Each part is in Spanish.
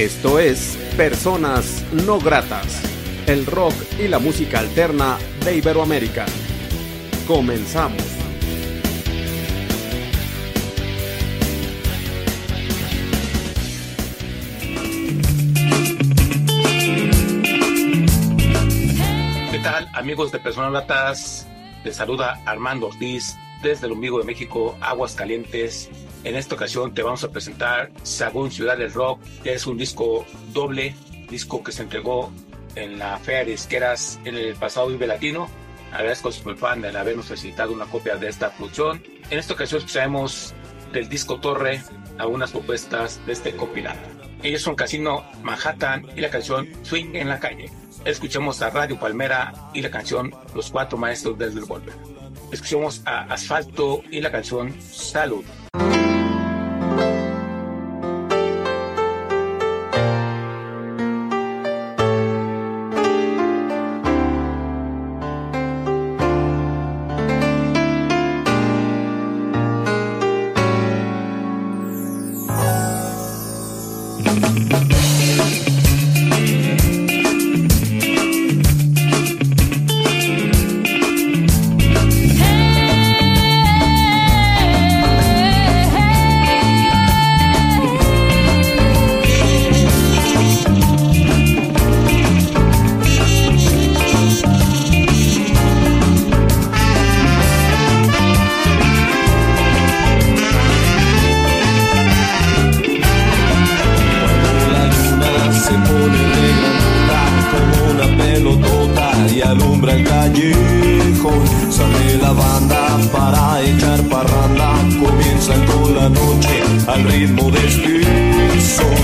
Esto es Personas No Gratas, el rock y la música alterna de Iberoamérica. Comenzamos. ¿Qué tal amigos de Personas Gratas? Les saluda Armando Ortiz desde el ombligo de México, Aguas Calientes. En esta ocasión te vamos a presentar Sagún Ciudad del Rock, que es un disco doble, disco que se entregó en la Fea de Isqueras en el pasado Vive Latino. Agradezco a Superfan de habernos facilitado una copia de esta producción. En esta ocasión escucharemos del disco Torre algunas propuestas de este compilado. Ellos son Casino Manhattan y la canción Swing en la calle. Escuchemos a Radio Palmera y la canción Los Cuatro Maestros del Revolver. Escuchemos a Asfalto y la canción Salud. Callejón. Sale la banda para echar parranda, comienzan con la noche al ritmo de este.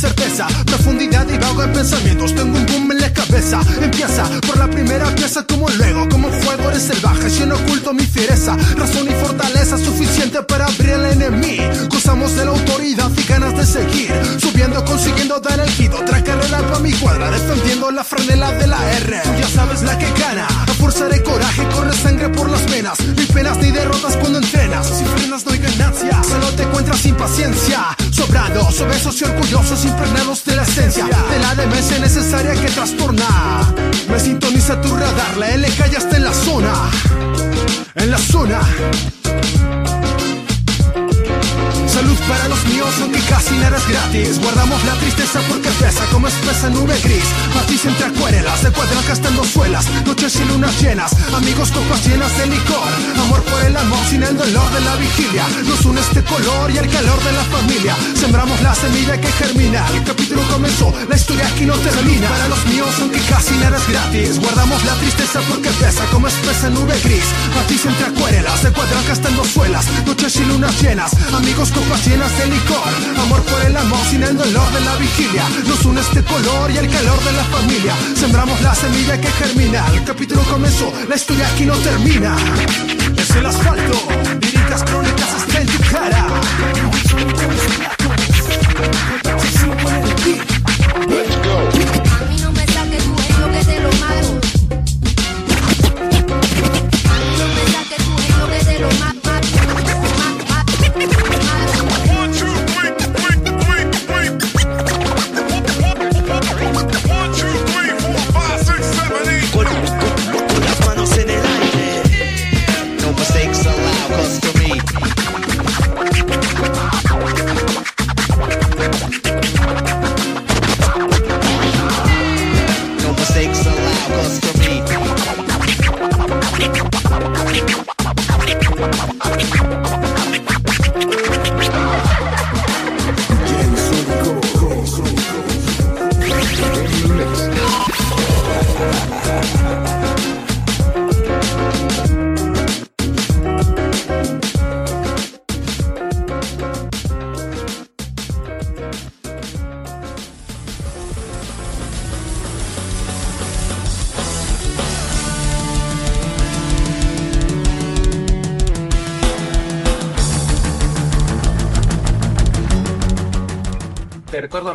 Certeza. Profundidad y vago en pensamientos, tengo un boom en la cabeza. Empieza por la primera pieza como luego, como un juego eres salvaje. Si no oculto mi fiereza, razón y fortaleza suficiente para abrir el enemigo. Gozamos de la autoridad y ganas de seguir. Subiendo, consiguiendo dar el hit. Otra carrera para mi cuadra, defendiendo la franela de la R. Tú ya sabes la que gana. De coraje corre sangre por las venas. Ni penas ni derrotas cuando entrenas. Si frenas no hay ganancia. Solo te encuentras impaciencia. Sobrados, obesos y orgullosos, impregnados de la esencia. De la demencia necesaria que trastorna. Me sintoniza tu radar, la L ya está en la zona. En la zona. Salud para los míos, aunque casi nada es gratis. Guardamos la tristeza porque pesa como espesa nube gris. Matiz entre acuarelas, de cuadran gastando suelas. Noches y lunas llenas, amigos copas llenas de licor. Amor por el amor sin el dolor de la vigilia. Nos une este color y el calor de la familia. Sembramos la semilla que germina. El capítulo comenzó, la historia aquí no termina. Para los míos, aunque casi nada es gratis. Guardamos la tristeza porque pesa como espesa nube gris. Matiz entre acuarelas, de cuadran gastando suelas. Noches y lunas llenas, amigos llenas de licor. Amor por el amor sin el dolor de la vigilia. Nos une este color y el calor de la familia. Sembramos la semilla que germina. El capítulo comenzó, la historia aquí no termina. Es el asfalto, líricas crónicas está en tu cara. A mí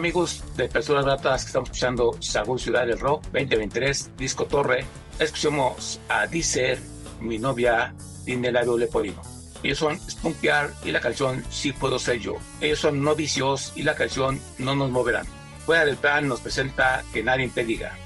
amigos de Personas Gratas que estamos escuchando Sagún Ciudad del Rock 2023, Disco Torre. Escuchamos a Dicer, mi novia, Dine Labio Leporino. Ellos son Spunkear y la canción Sí Puedo Ser Yo. Ellos son Novicios y la canción No Nos Moverán. Fuera del plan nos presenta Que Nadie Te Diga.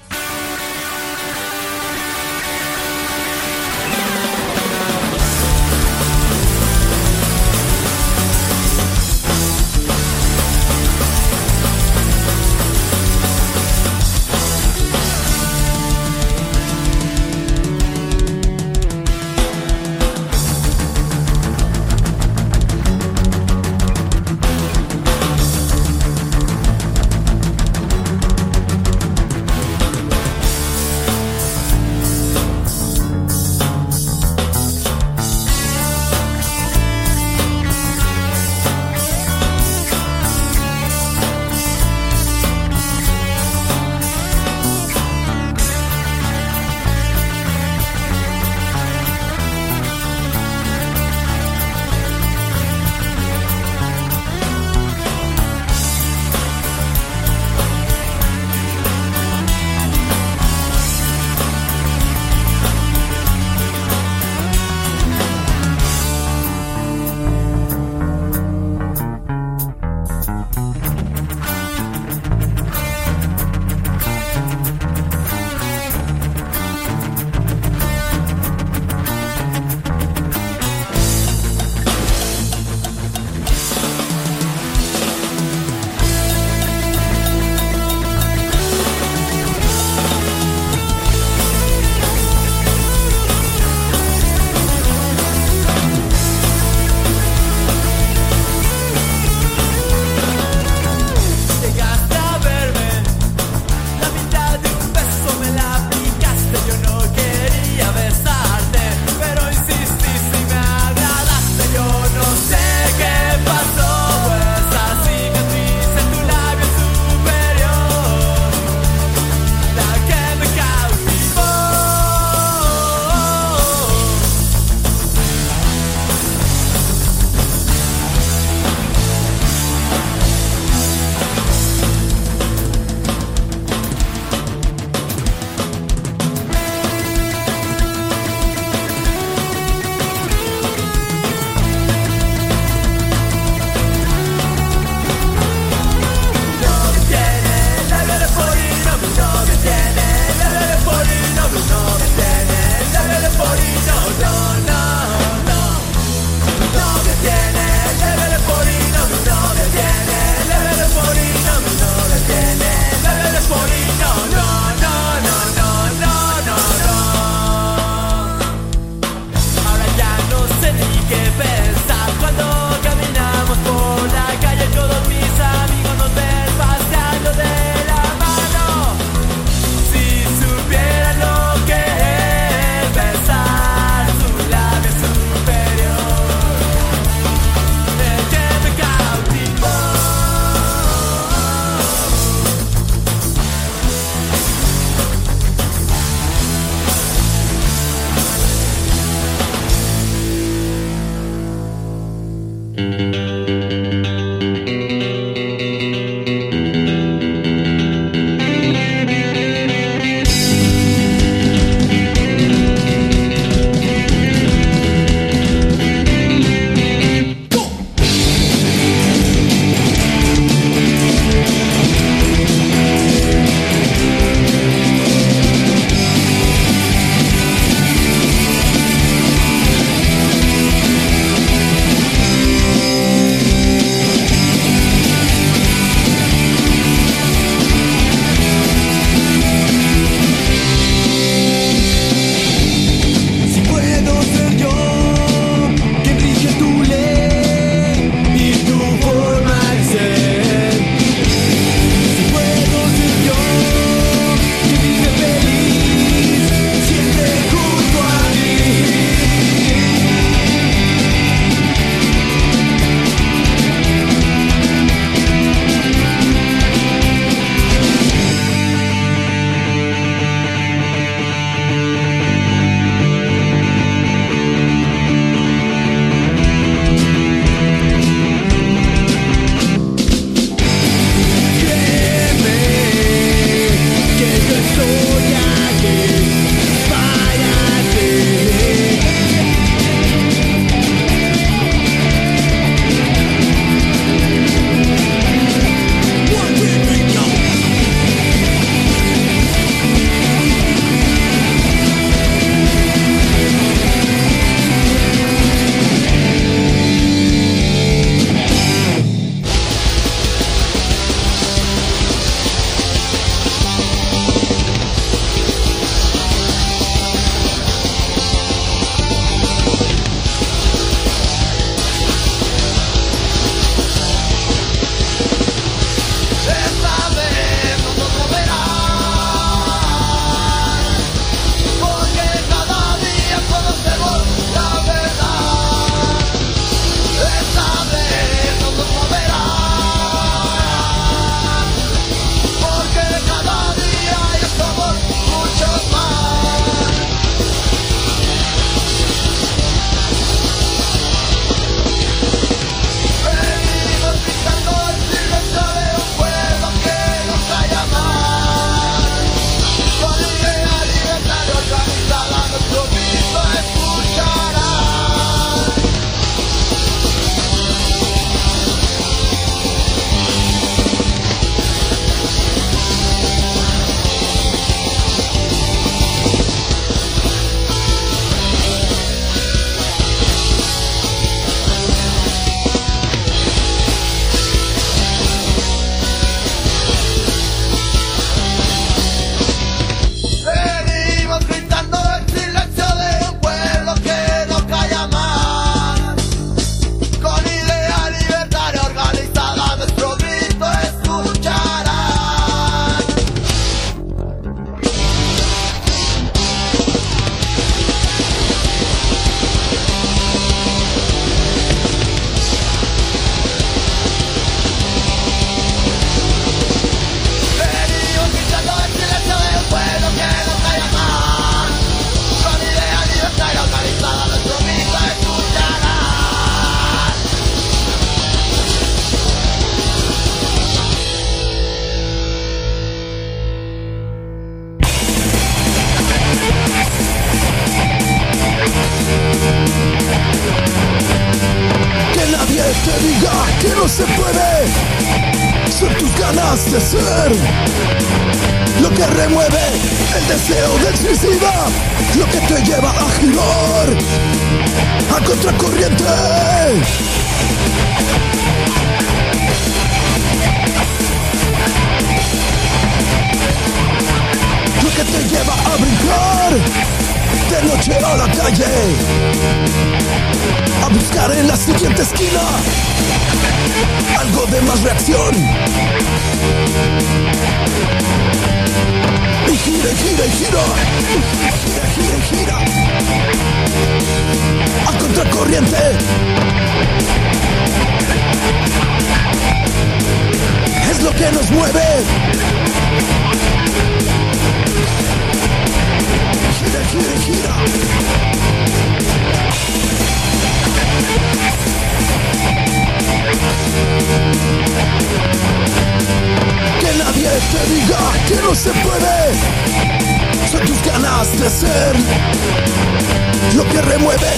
Lo que remueve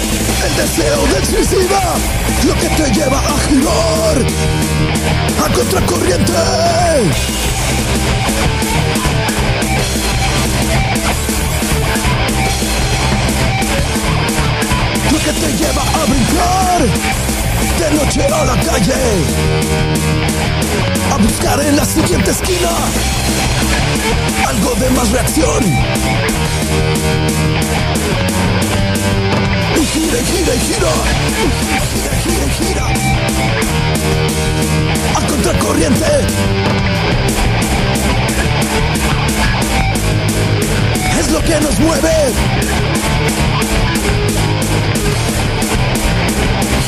el deseo del suicida, lo que te lleva a girar a contracorriente. Lo que te lleva a brincar de noche a la calle, a buscar en la siguiente esquina algo de más reacción. Y gira, y gira, y gira, gira, gira, gira, a contracorriente. Es lo que nos mueve.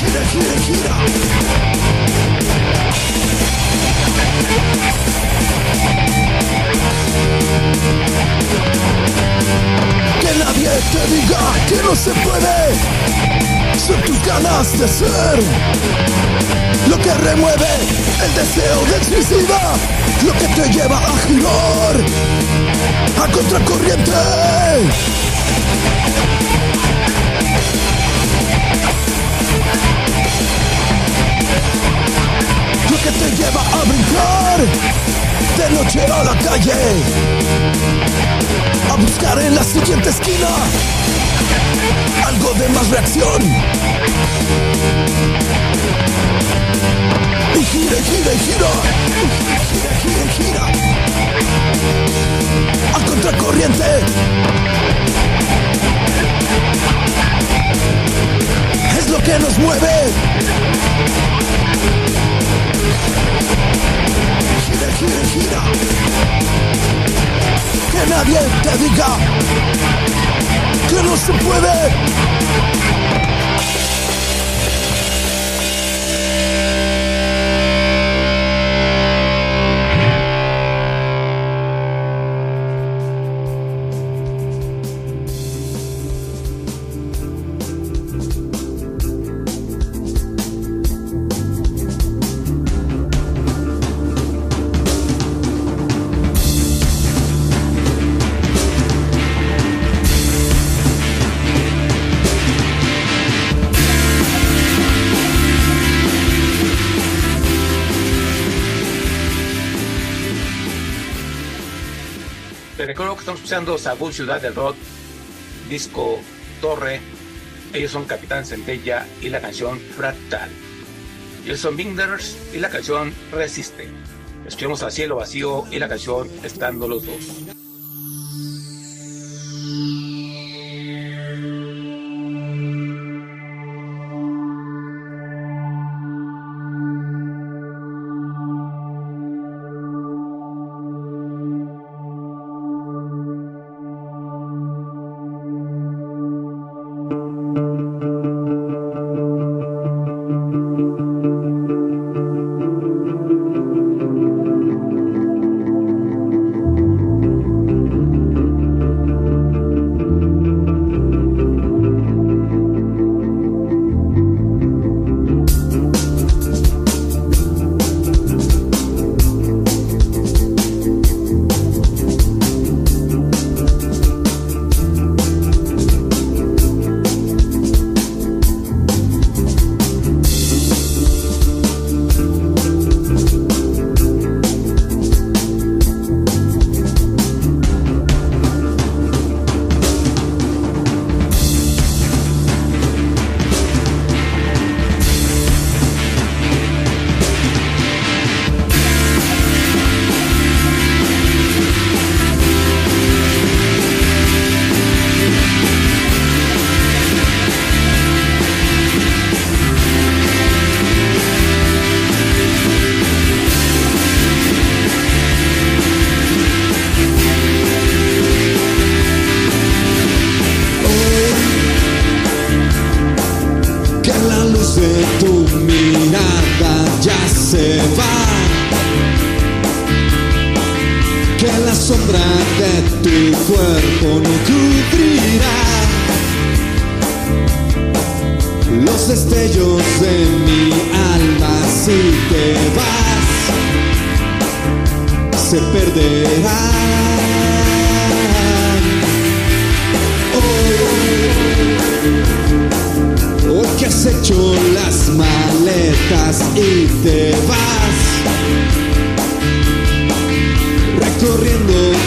Gira, gira, gira. Que nadie te diga que no se puede. Son tus ganas de ser lo que remueve el deseo del suicida, lo que te lleva a girar a contracorriente. lo que te lleva a brincar de noche a la calle, a buscar en la siguiente esquina algo de más reacción. Y gira, gira, gira, gira, gira, gira, a contracorriente. Es lo que nos mueve. Que nadie te diga que no se puede. Escuchando Ciudad del Rock, disco Torre. Ellos son Capitán Centella y la canción Fractal. Ellos son Binders y la canción Resiste. Escuchemos a Cielo Vacío y la canción Estando los dos.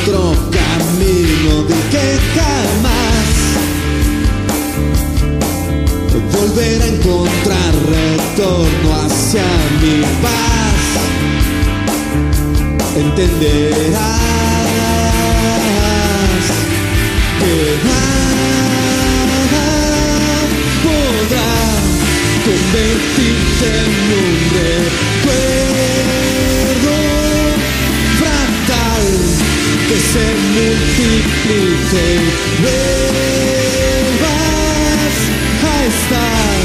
Otro camino de que jamás volver a encontrar retorno hacia mi paz. Entenderás que nada podrá convertirte en se y vuelvas a estar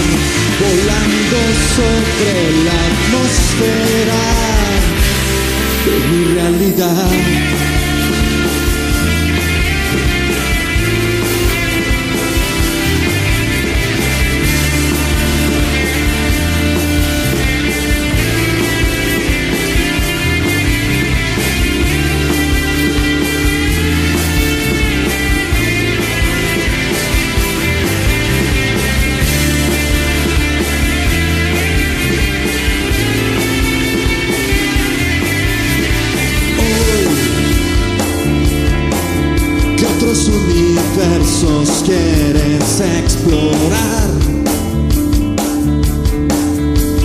volando sobre la atmósfera de mi realidad. Explorar?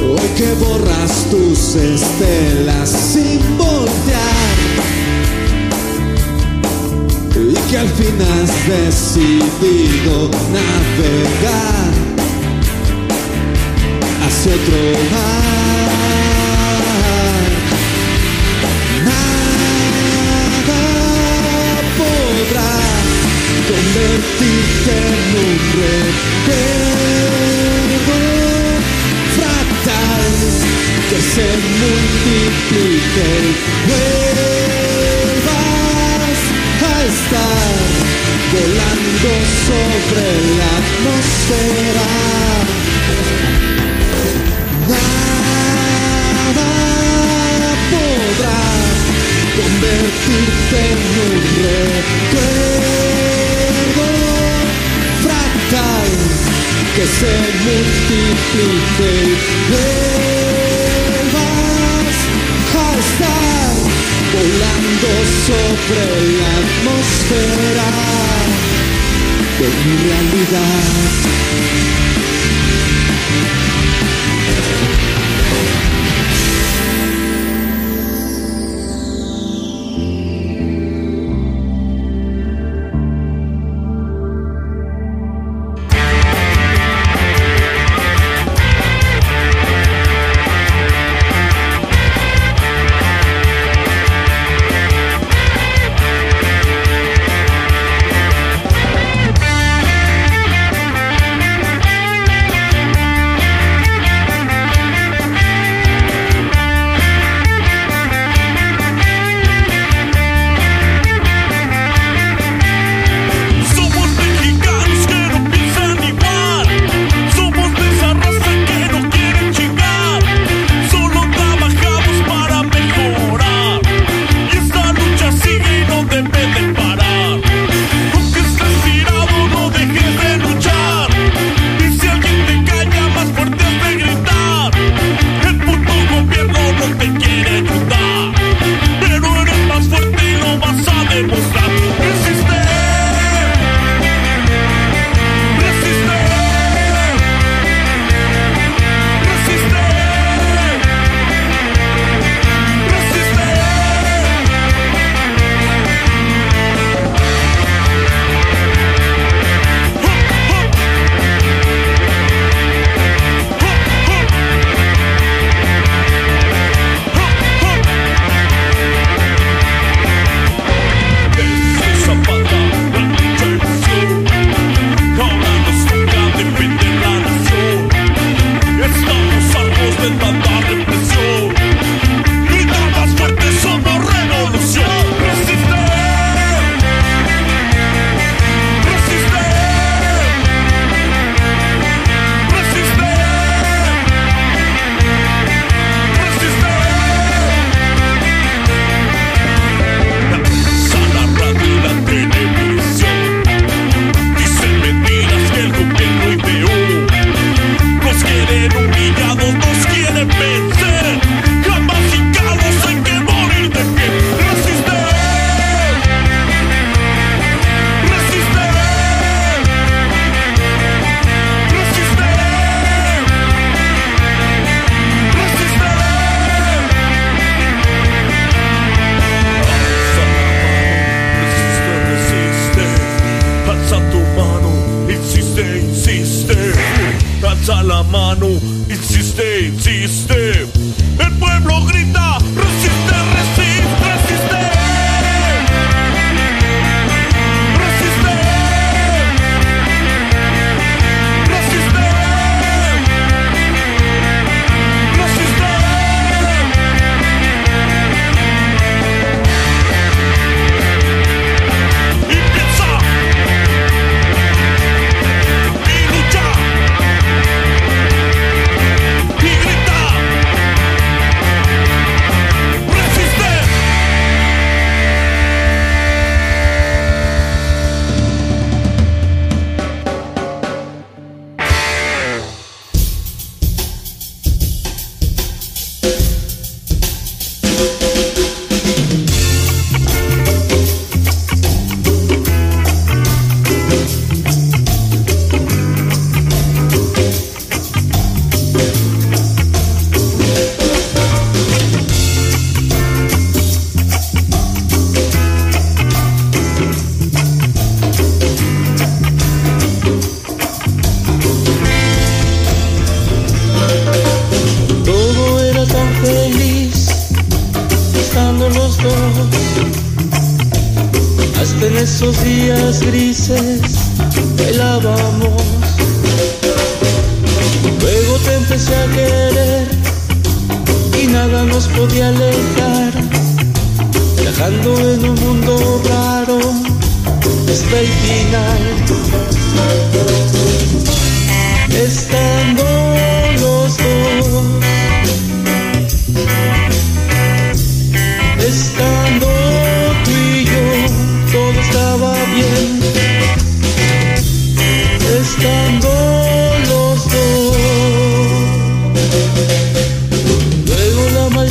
Hoy que borras tus estelas sin voltear y que al fin has decidido navegar hacia otro mar. Nada podrá convertirte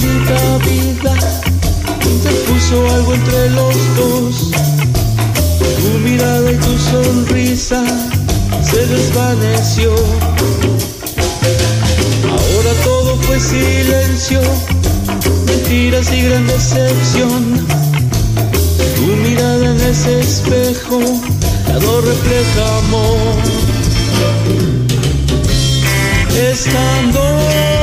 maldita vida interpuso algo entre los dos. Tu mirada y tu sonrisa se desvaneció. Ahora todo fue silencio mentiras y gran decepción. Tu mirada en ese espejo ya no refleja amor. Estando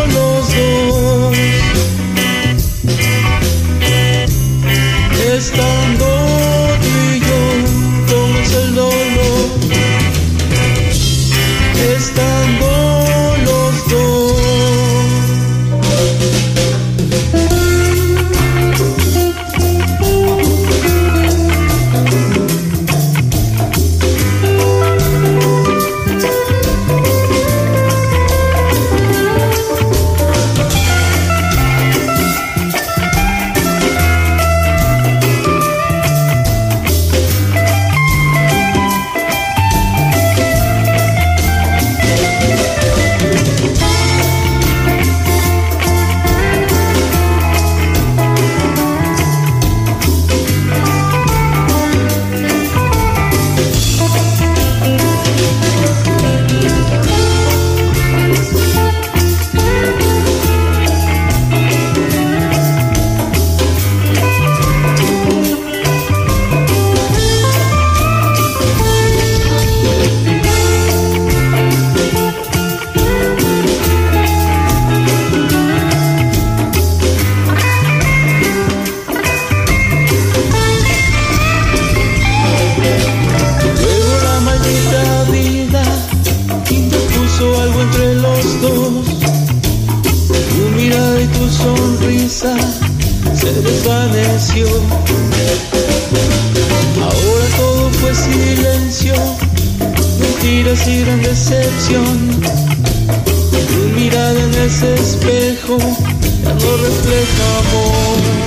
gran decepción. Tu mirada en ese espejo ya no refleja amor.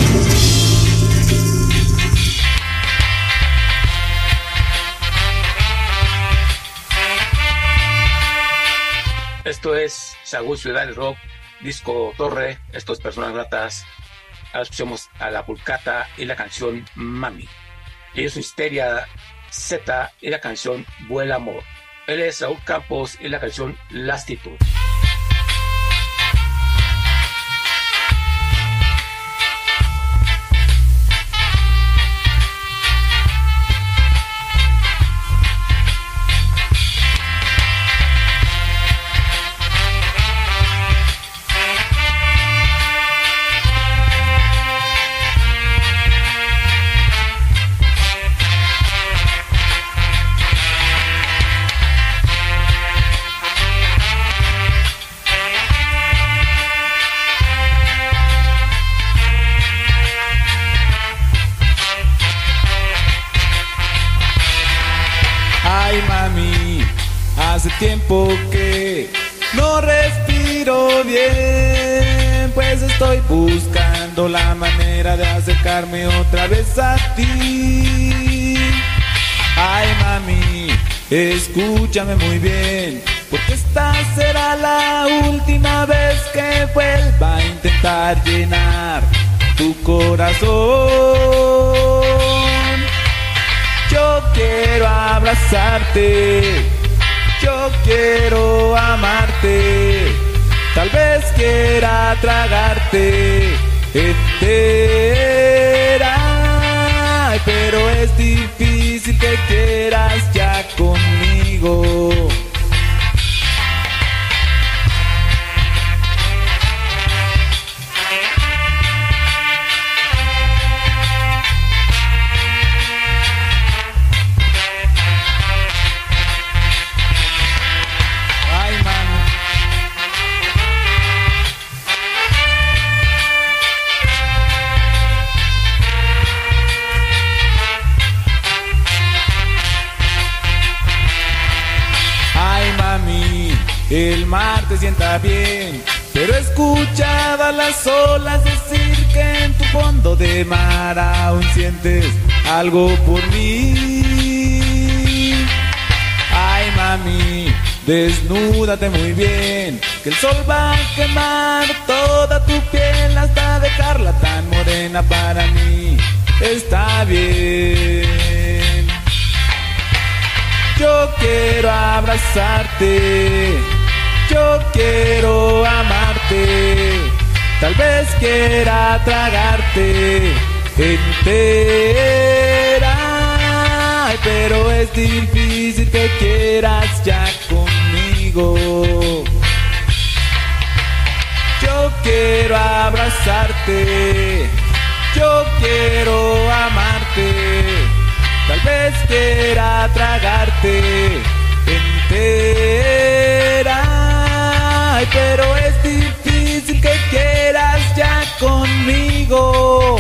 Esto es Sagún Ciudad del Rock, Disco Torre, esto es Personas Gratas. Escuchamos a la Pulcata y la canción Mami. Ellos Histeria Z y la canción Vuela Amor. Él es Raúl Campos y la canción Lastitud. Tiempo que no respiro bien, pues estoy buscando la manera de acercarme otra vez a ti. Ay mami, escúchame muy bien, porque esta será la última vez que vuelva a intentar llenar tu corazón. Yo quiero abrazarte, yo quiero amarte, tal vez quiera tragarte entera, pero es difícil que quieras ya conmigo. Te sienta bien. Pero he escuchado a las olas decir que en tu fondo de mar aún sientes algo por mí. Ay mami, desnúdate muy bien, que el sol va a quemar toda tu piel hasta dejarla tan morena para mí. Está bien. Yo quiero abrazarte, yo quiero amarte, tal vez quiera tragarte entera, pero es difícil que quieras ya conmigo. Yo quiero abrazarte, yo quiero amarte tal vez quiera tragarte entera. Pero es difícil que quieras ya conmigo.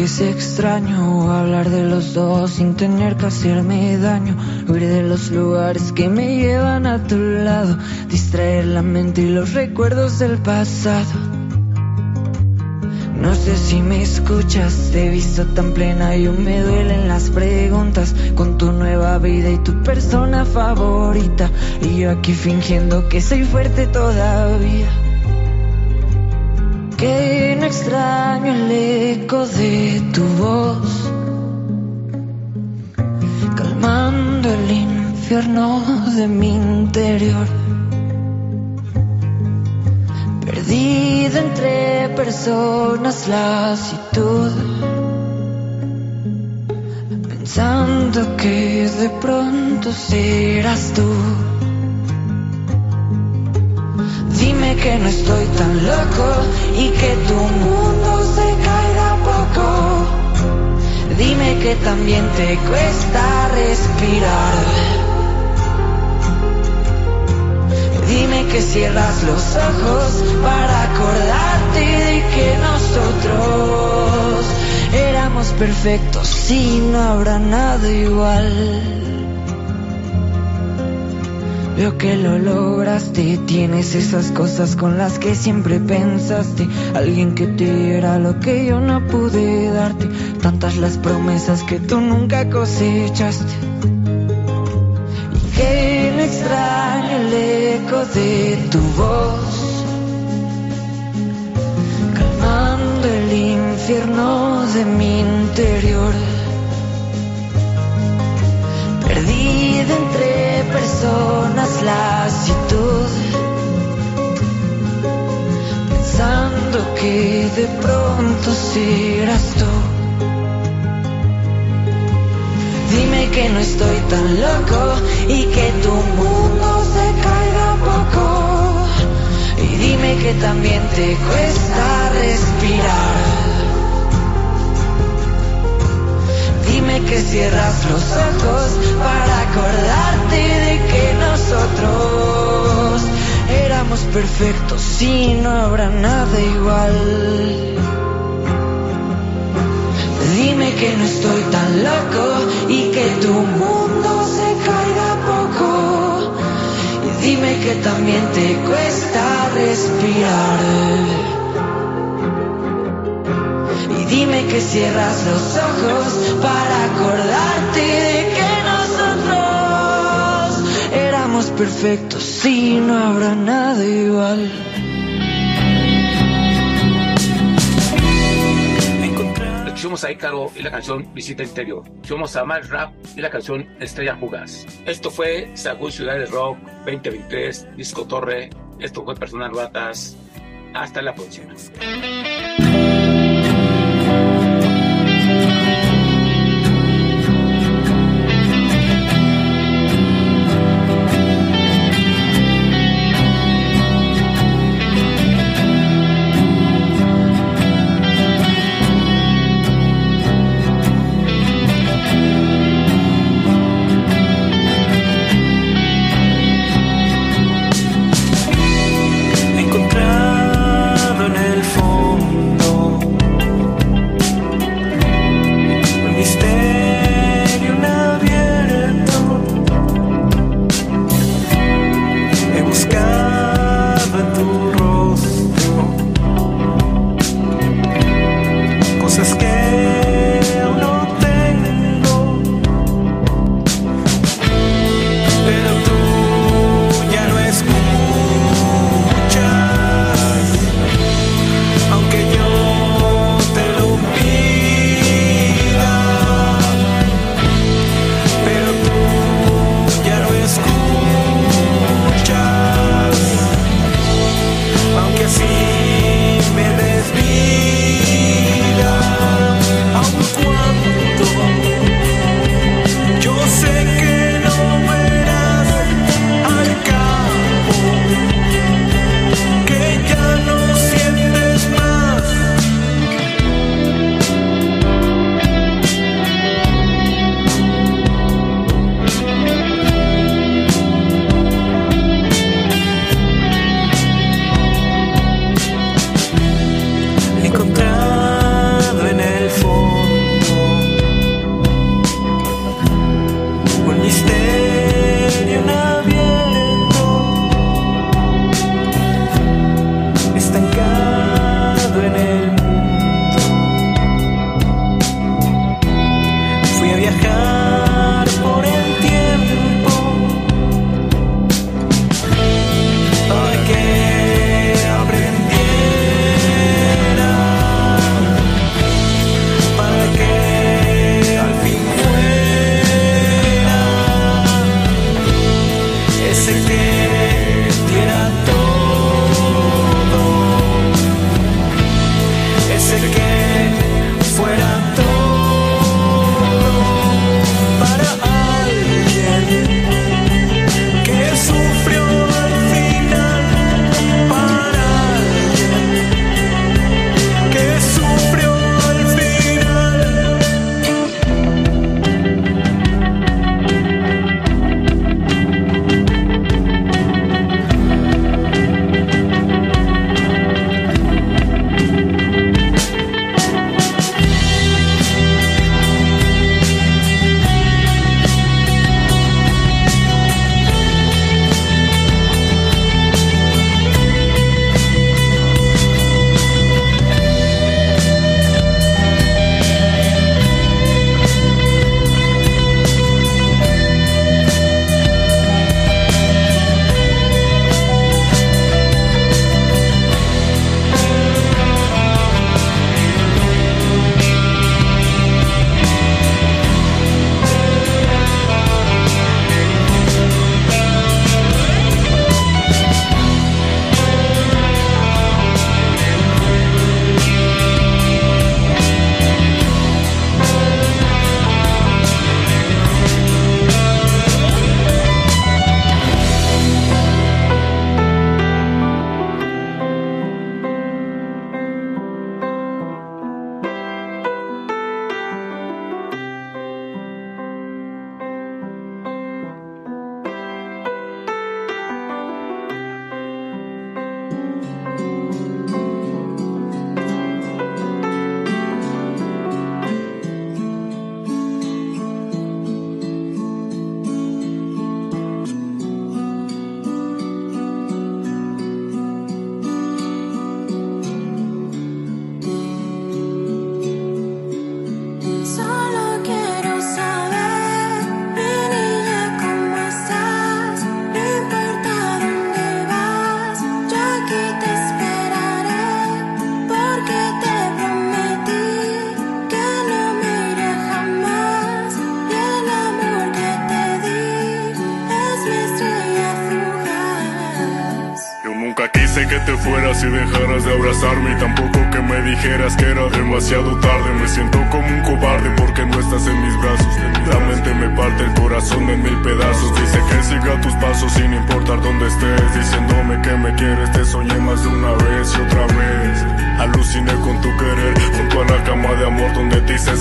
Que es extraño hablar de los dos sin tener que hacerme daño. Huir de los lugares que me llevan a tu lado. Distraer la mente y los recuerdos del pasado. No sé si me escuchas, te he visto tan plena y aún me duelen las preguntas con tu nueva vida y tu persona favorita. Y yo aquí fingiendo que soy fuerte todavía. Que no extraño el eco de tu voz, calmando el infierno de mi interior. Perdida entre personas, lasitud. Pensando que de pronto serás tú. Que no estoy tan loco y que tu mundo se caiga poco. Dime que también te cuesta respirar. Dime que cierras los ojos para acordarte de que nosotros éramos perfectos y no habrá nada igual. Veo que lo lograste, tienes esas cosas con las que siempre pensaste. Alguien que te diera lo que yo no pude darte. Tantas las promesas que tú nunca cosechaste. Y que extraño el eco de tu voz. Calmando el infierno de mi interior. Personas, lasitud. Pensando que de pronto serás tú. Dime que no estoy tan loco y que tu mundo se caiga poco. Y dime que también te cuesta respirar. Dime que cierras los ojos para acordarte de que nosotros éramos perfectos y no habrá nada igual. Dime que no estoy tan loco y que tu mundo se caiga poco. Y dime que también te cuesta respirar. Dime que cierras los ojos para acordarte de que nosotros éramos perfectos y no habrá nada igual. Escuchamos a Ícaro y la canción Visita Interior. Escuchamos a Mal Rap y la canción Estrella Fugaz. Esto fue Sagún Ciudad de Rock 2023, Disco Torre. Esto fue Personal Batas. Hasta la próxima.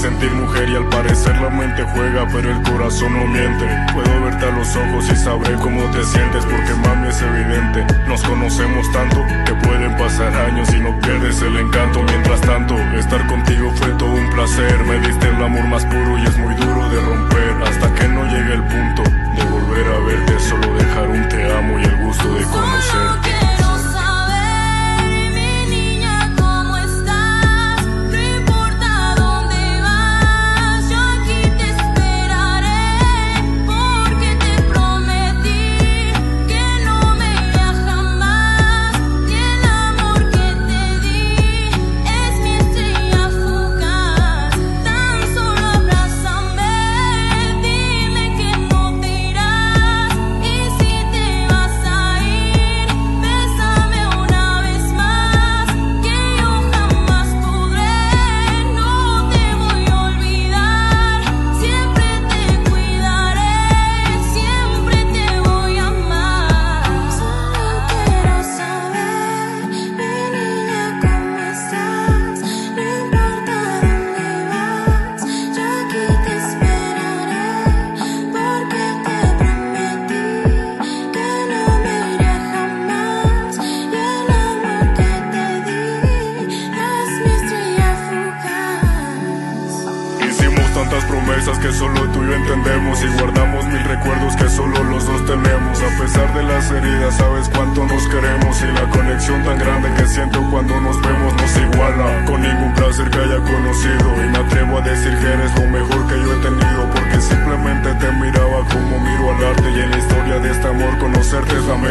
Sentir mujer y al parecer la mente juega pero el corazón no miente. Puedo verte a los ojos y sabré cómo te sientes porque mami es evidente. Nos conocemos tanto que pueden pasar años y no pierdes el encanto. Mientras tanto, estar contigo fue todo un placer. Me diste el amor más puro y es muy duro de romper hasta que no llegue el punto de volver a verte. Solo dejar un te amo y el gusto de conocerte.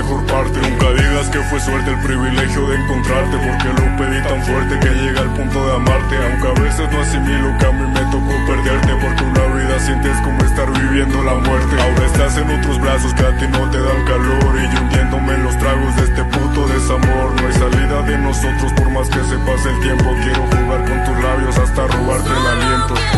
Mejor parte. Nunca digas que fue suerte el privilegio de encontrarte porque lo pedí tan fuerte que llega al punto de amarte, aunque a veces no asimilo que a mí me tocó perderte porque una vida sientes como estar viviendo la muerte. Ahora estás en otros brazos que a ti no te dan calor y yo hundiéndome en los tragos de este puto desamor. No hay salida de nosotros por más que se pase el tiempo. Quiero jugar con tus labios hasta robarte el aliento.